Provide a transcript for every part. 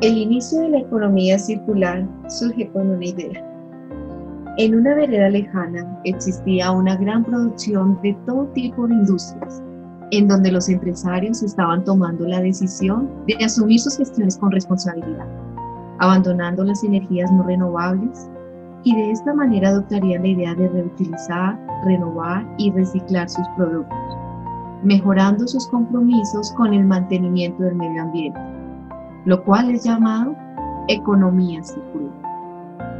El inicio de la economía circular surge con una idea. En una vereda lejana existía una gran producción de todo tipo de industrias, en donde los empresarios estaban tomando la decisión de asumir sus gestiones con responsabilidad, abandonando las energías no renovables y de esta manera adoptarían la idea de reutilizar, renovar y reciclar sus productos, mejorando sus compromisos con el mantenimiento del medio ambiente lo cual es llamado economía circular.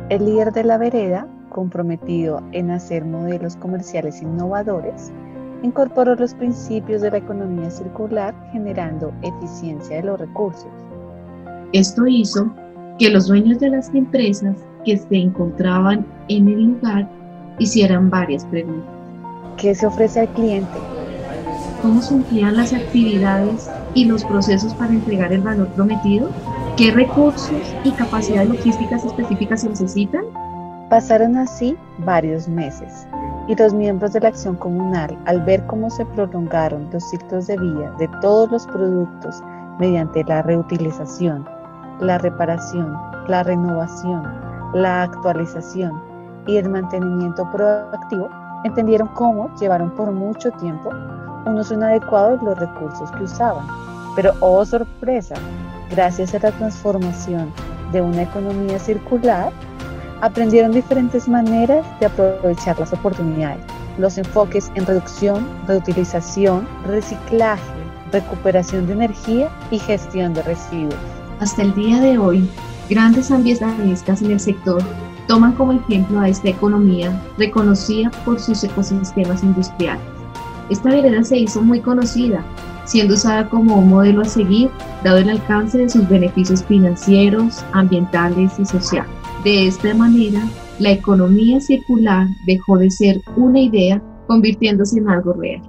El líder de la vereda, comprometido en hacer modelos comerciales innovadores, incorporó los principios de la economía circular generando eficiencia de los recursos. Esto hizo que los dueños de las empresas que se encontraban en el lugar hicieran varias preguntas. ¿Qué se ofrece al cliente? ¿Cómo se emplean las actividades y los procesos para entregar el valor prometido? ¿Qué recursos y capacidades logísticas específicas se necesitan? Pasaron así varios meses y los miembros de la acción comunal, al ver cómo se prolongaron los ciclos de vida de todos los productos mediante la reutilización, la reparación, la renovación, la actualización y el mantenimiento proactivo, entendieron cómo llevaron por mucho tiempo un uso inadecuado de los recursos que usaban. Pero, oh sorpresa, gracias a la transformación de una economía circular, aprendieron diferentes maneras de aprovechar las oportunidades. Los enfoques en reducción, reutilización, reciclaje, recuperación de energía y gestión de residuos. Hasta el día de hoy, grandes ambientalistas en el sector toman como ejemplo a esta economía reconocida por sus ecosistemas industriales. Esta vereda se hizo muy conocida, siendo usada como un modelo a seguir, dado el alcance de sus beneficios financieros, ambientales y sociales. De esta manera, la economía circular dejó de ser una idea, convirtiéndose en algo real.